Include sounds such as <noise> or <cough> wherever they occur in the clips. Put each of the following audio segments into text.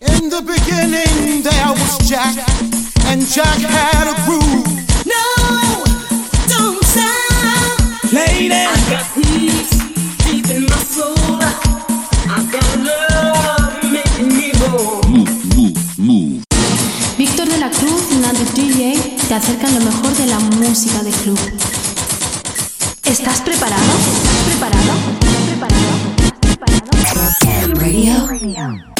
In the beginning there was Jack, and Jack had a groove. No, don't stop. Lady, I got peace deep in my soul. I got love making me whole. Víctor de la Cruz y Nandi DJ te acercan lo mejor de la música de club. ¿Estás preparado? ¿Estás preparado? ¿Estás preparado? ¿Estás preparado? Radio.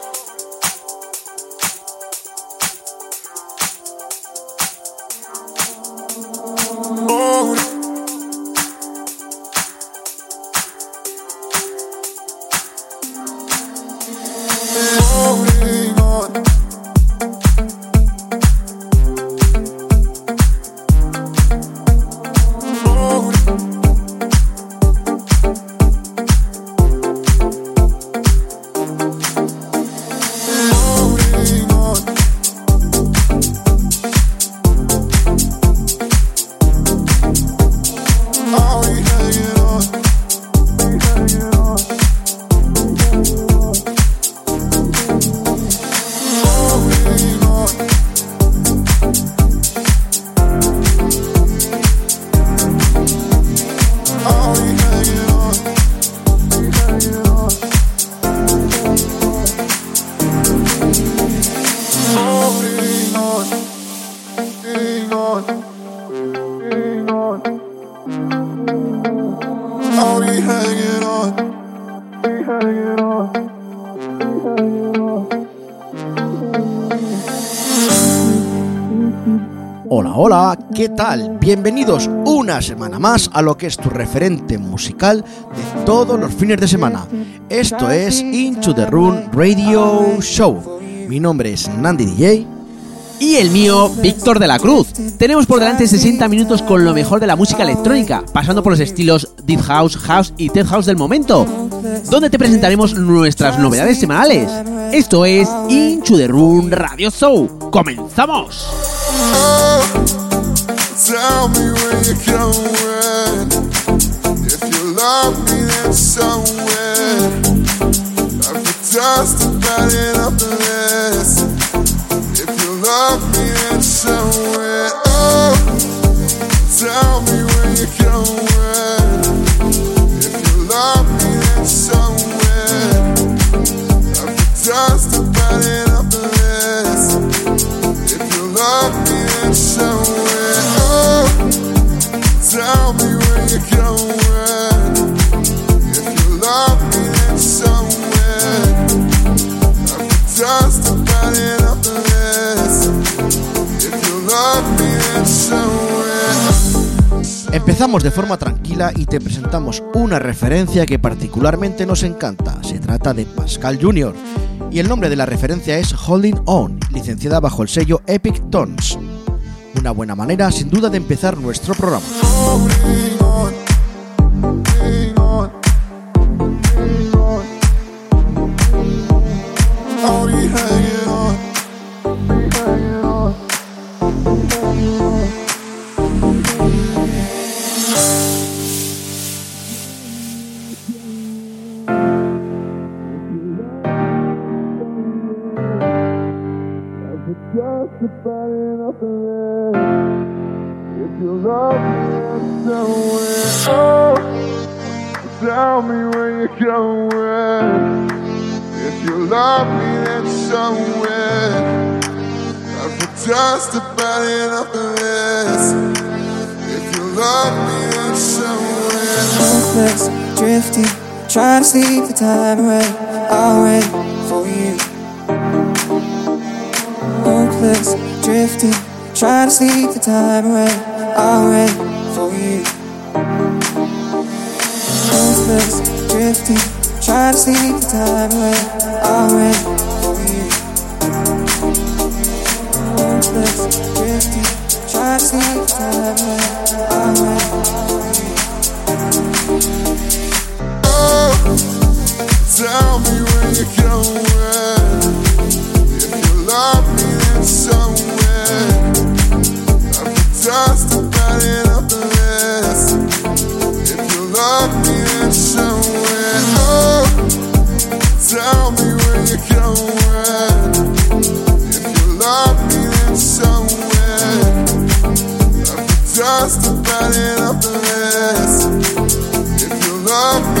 Bienvenidos una semana más a lo que es tu referente musical de todos los fines de semana. Esto es Into the Room Radio Show. Mi nombre es Nandi DJ. Y el mío, Víctor de la Cruz. Tenemos por delante 60 minutos con lo mejor de la música electrónica, pasando por los estilos Deep House, House y Tech House del momento, donde te presentaremos nuestras novedades semanales. Esto es Into the Room Radio Show. ¡Comenzamos! Tell me where you're going. If you love me, then so it. Empezamos de forma tranquila y te presentamos una referencia que particularmente nos encanta. Se trata de Pascal Jr. Y el nombre de la referencia es Holding On, licenciada bajo el sello Epic Tones. Una buena manera, sin duda, de empezar nuestro programa. Time away. I'll wait for you. Hopeless, drifting, trying to sleep the time away. I'll wait for you. Hopeless, drifting, trying to sleep the time away. I'll wait for you. Hopeless, drifting, trying to sleep the time away. I'll wait for you. Oh, tell me where you're going. If you love me, then somewhere. I've just about enough of this. If you love me, then somewhere. Oh, tell me you're going. If you love me, then somewhere. I've this. If you love me,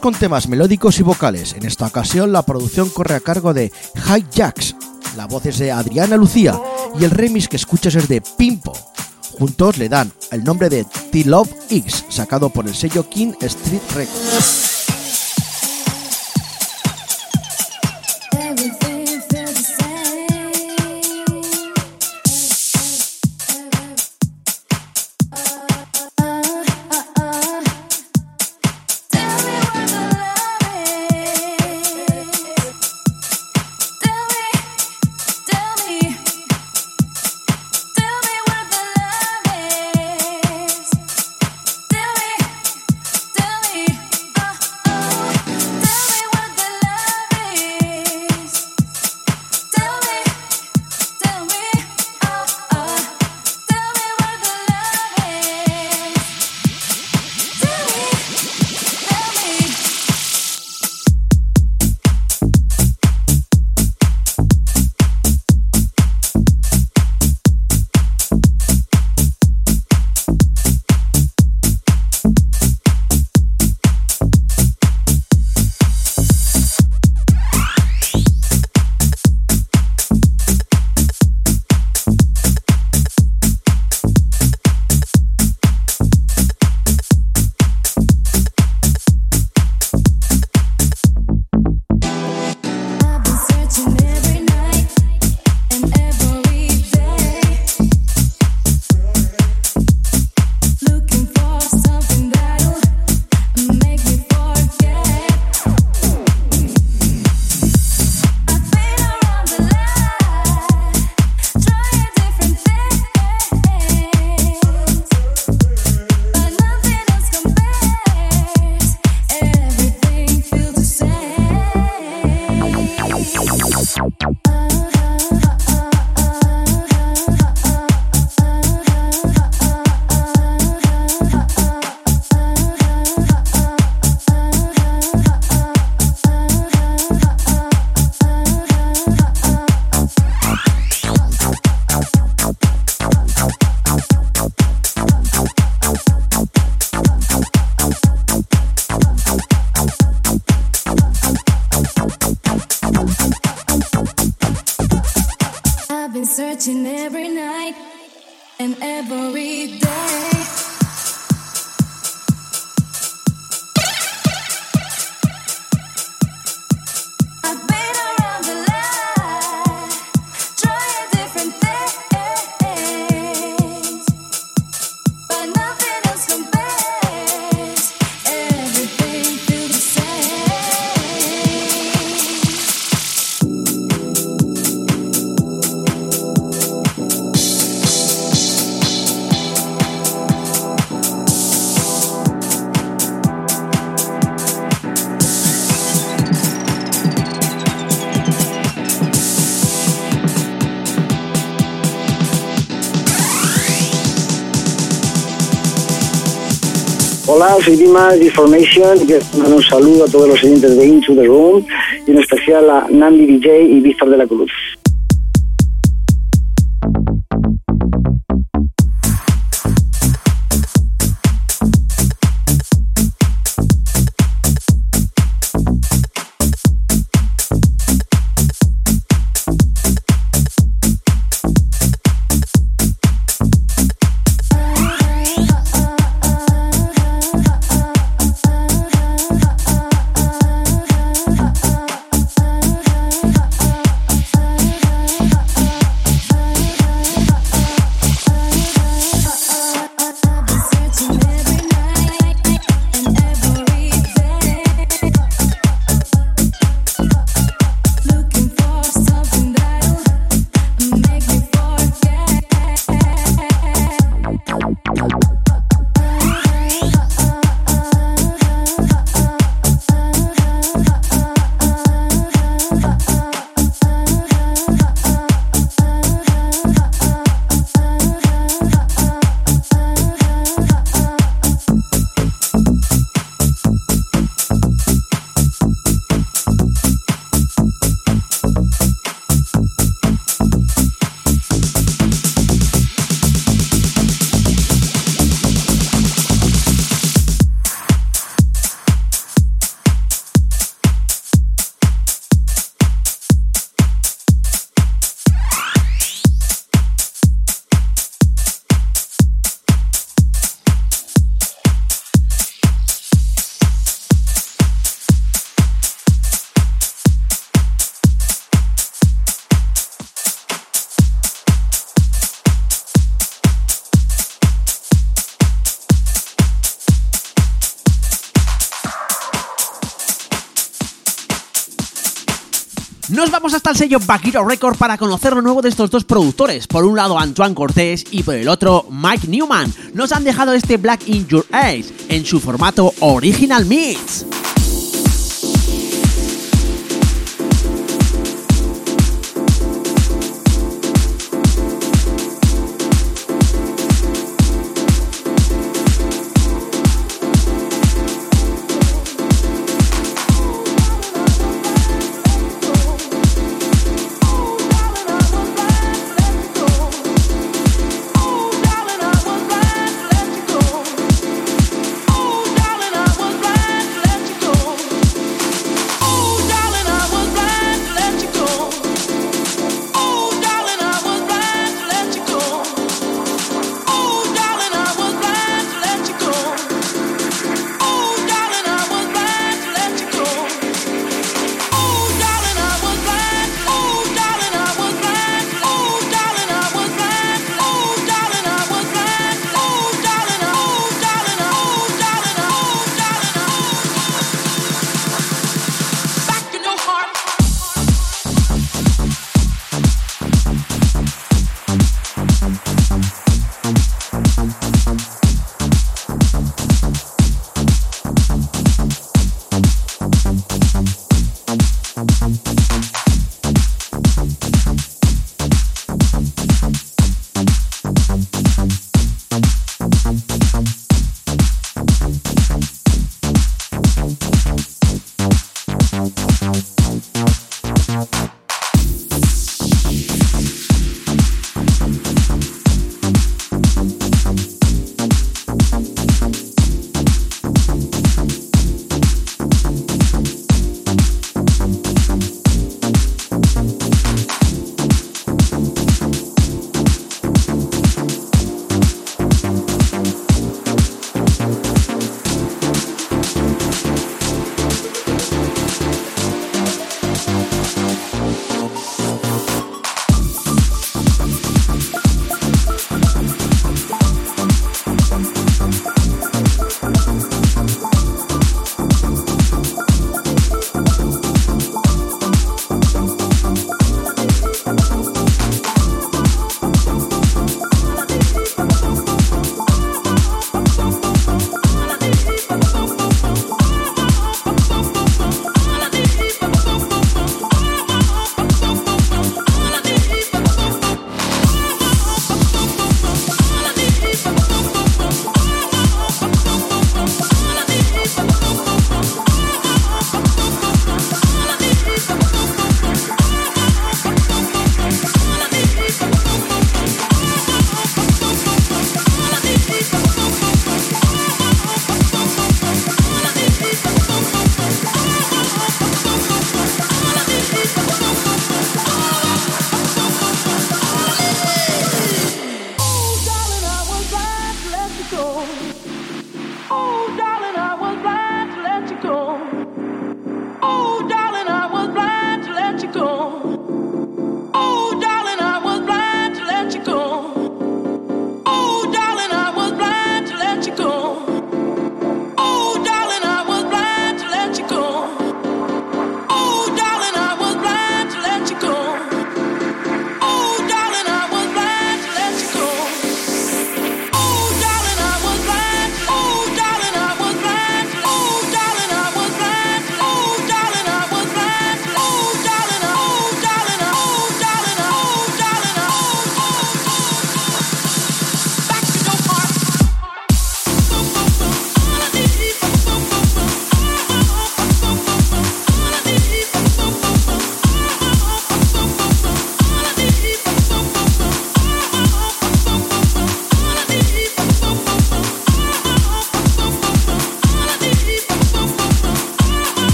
Con temas melódicos y vocales. En esta ocasión la producción corre a cargo de High Jacks. La voz es de Adriana Lucía y el remix que escuchas es de Pimpo. Juntos le dan el nombre de T-Love X, sacado por el sello King Street Records. Dimas de Information y quiero mandar un saludo a todos los oyentes de Into the Room y en especial a Nandi DJ y Víctor de la Cruz. Nos vamos hasta el sello Vaquero Record para conocer lo nuevo de estos dos productores. Por un lado Antoine Cortés y por el otro Mike Newman. Nos han dejado este Black in Your Eyes en su formato Original Mix.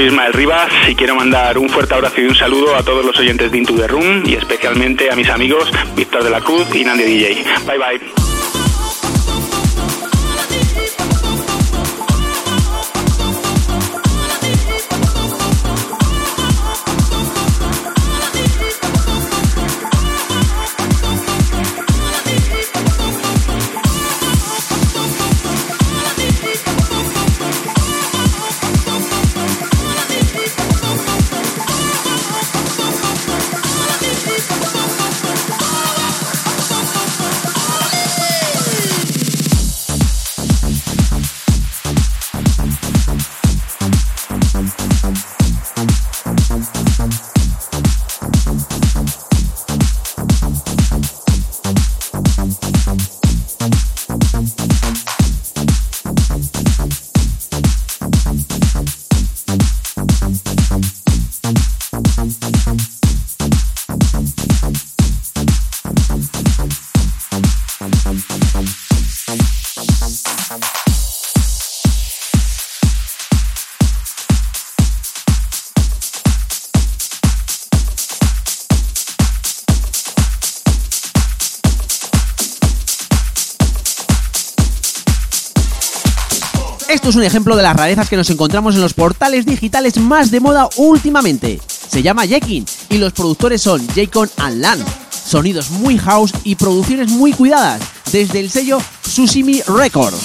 Soy Ismael Rivas y quiero mandar un fuerte abrazo y un saludo a todos los oyentes de Into the Room y especialmente a mis amigos Víctor de la Cruz y Nandy DJ. Bye bye. Es un ejemplo de las rarezas que nos encontramos en los portales digitales más de moda últimamente. Se llama Jekin y los productores son Jacon and Lan. Sonidos muy house y producciones muy cuidadas, desde el sello Sushimi Records.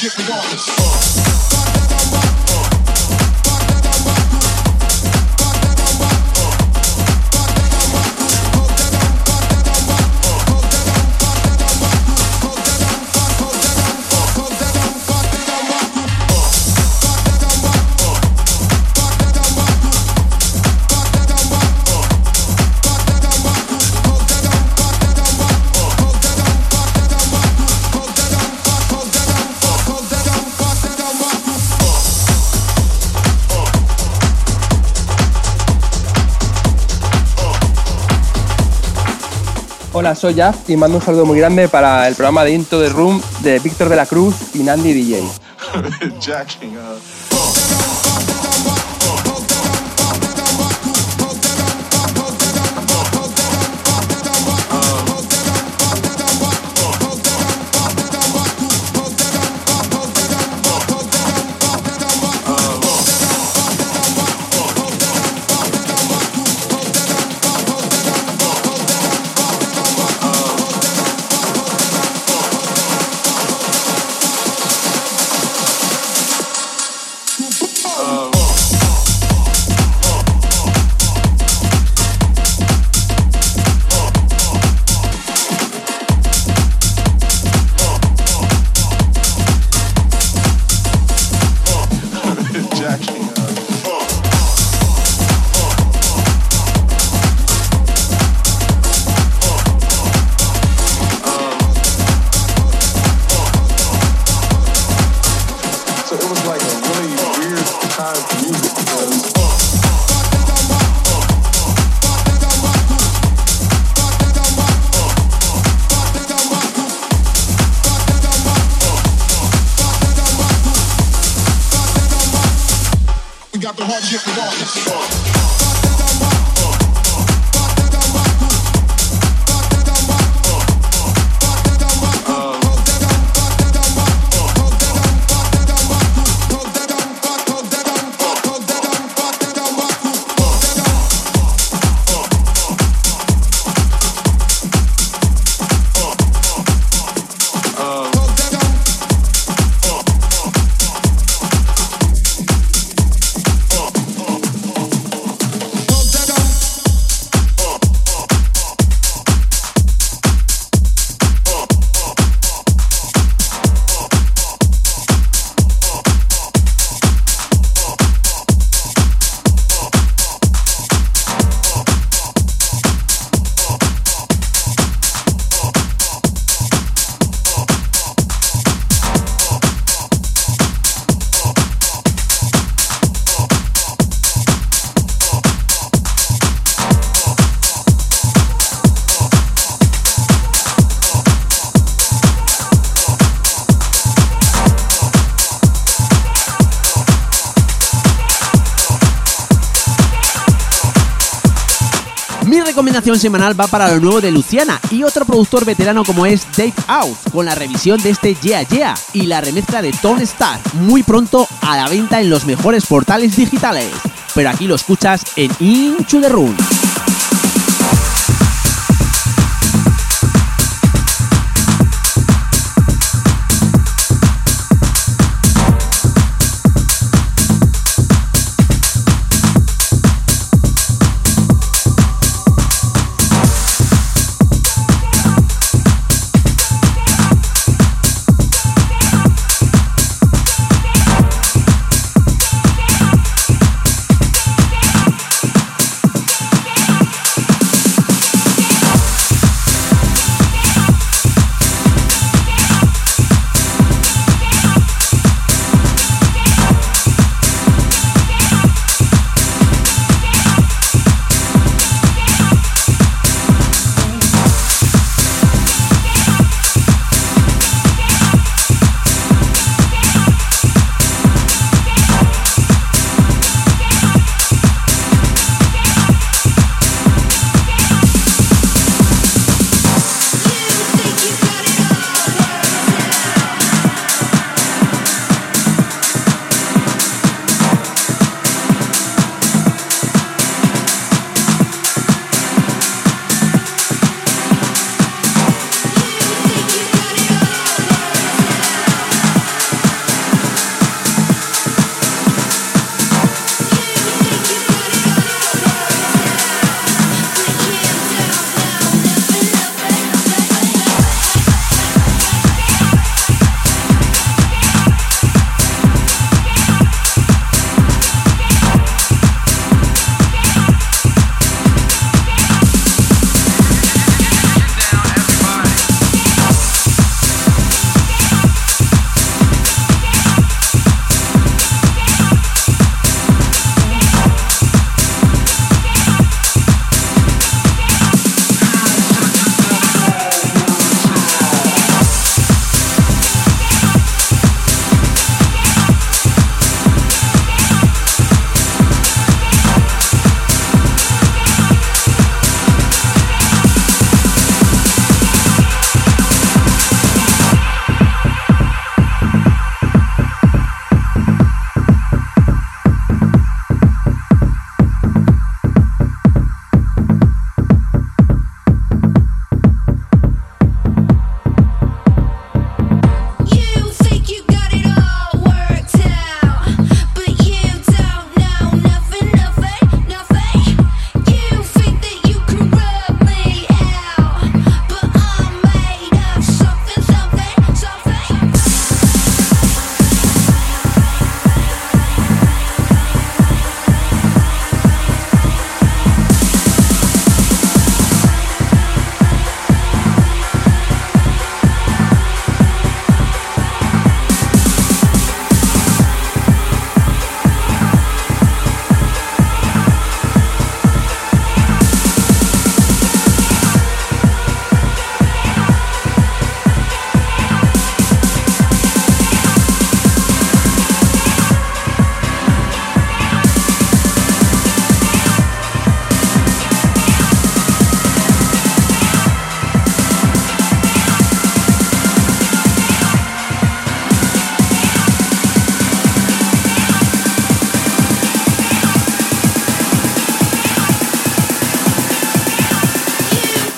We got Soy Jaf y mando un saludo muy grande para el programa de Into the Room de Víctor de la Cruz y Nandy DJ. <laughs> <laughs> Jackie. Semanal va para lo nuevo de Luciana y otro productor veterano como es Dave Out, con la revisión de este Yeah Yeah y la remezcla de Tone Star, muy pronto a la venta en los mejores portales digitales. Pero aquí lo escuchas en Into the Room.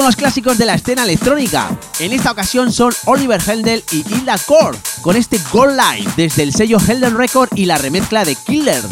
Con los clásicos de la escena electrónica. En esta ocasión son Oliver Heldel y Hilda Core con este Gold Live desde el sello Helden Record y la remezcla de Killer.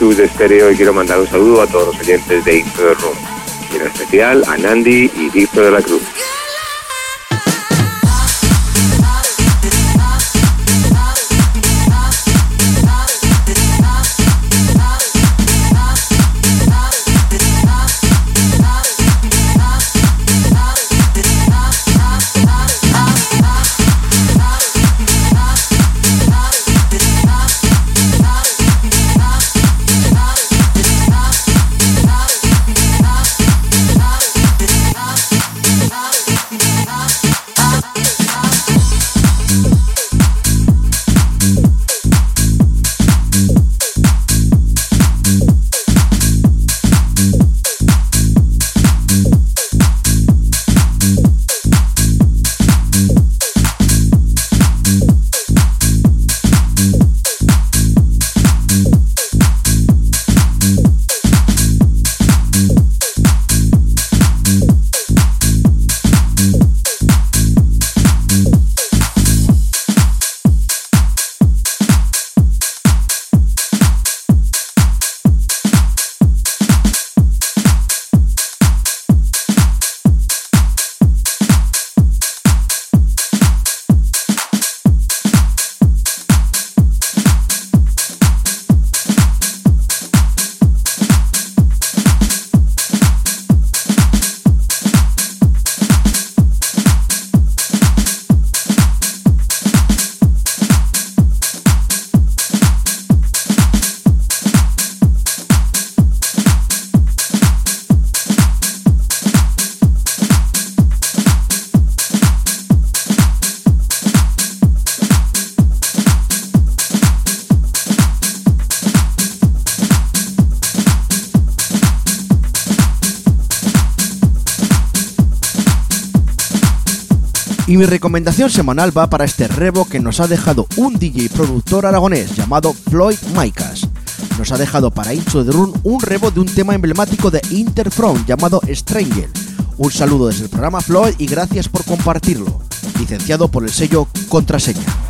Chus de Stereo y quiero mandar un saludo a todos los oyentes de Room. Y en especial a Nandi y Víctor de la Cruz. Y mi recomendación semanal va para este rebo que nos ha dejado un DJ productor aragonés llamado Floyd Maicas. Nos ha dejado para Into the Room un rebo de un tema emblemático de Interfront llamado Stranger. Un saludo desde el programa Floyd y gracias por compartirlo. Licenciado por el sello Contraseña.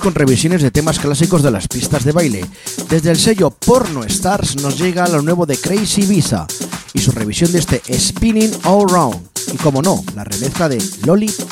Con revisiones de temas clásicos de las pistas de baile. Desde el sello Porno Stars nos llega lo nuevo de Crazy Visa y su revisión de este Spinning All Round. Y como no, la remezcla de Lollipop.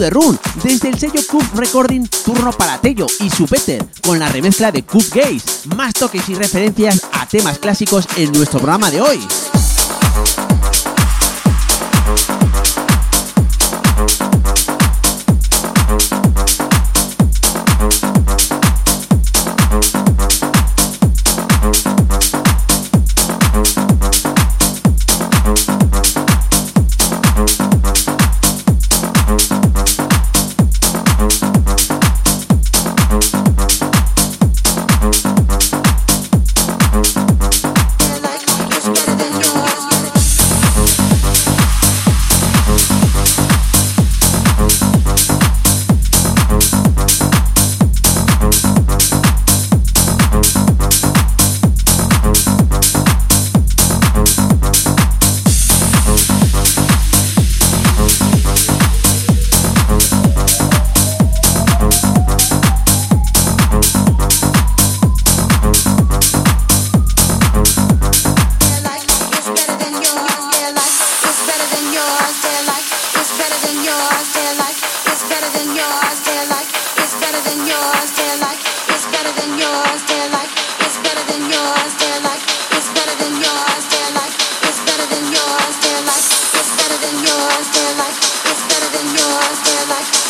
The Room, desde el sello Cube Recording Turno para Tello y su Peter, con la remezcla de Cube Gaze, más toques y referencias a temas clásicos en nuestro programa de hoy. Hola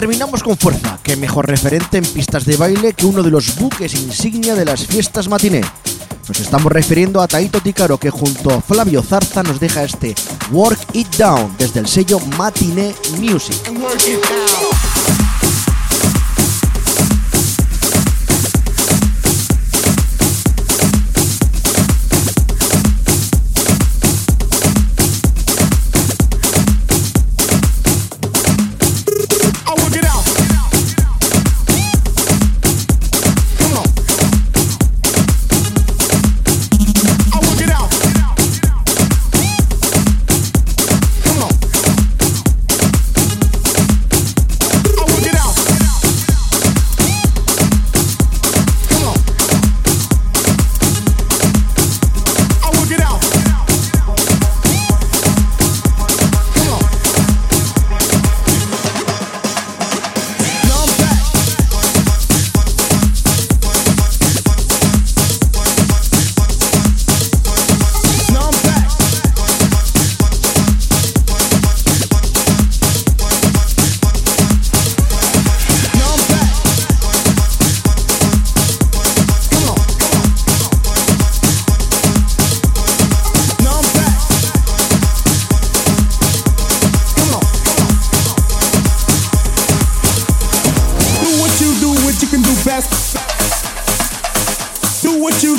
terminamos con fuerza. Qué mejor referente en pistas de baile que uno de los buques insignia de las fiestas matiné. Nos estamos refiriendo a Taito Ticaro, que junto a Flavio Zarza nos deja este Work It Down desde el sello Matiné Music.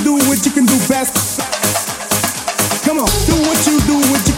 do what you can do best. Come on, do what you do, what you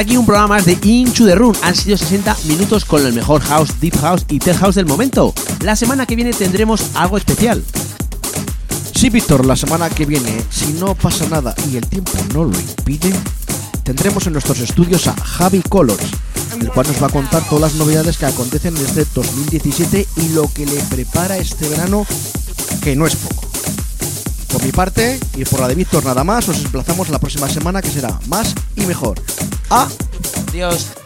aquí un programa más de Into the Room. Han sido 60 minutos con el mejor house, deep house y tech house del momento. La semana que viene tendremos algo especial. Sí, Víctor, la semana que viene, si no pasa nada y el tiempo no lo impide, tendremos en nuestros estudios a Javi Colors, el cual nos va a contar todas las novedades que acontecen en este 2017 y lo que le prepara este verano, que no es poco. Por mi parte, y por la de Víctor nada más, os desplazamos la próxima semana que será más y mejor. ¡Adiós!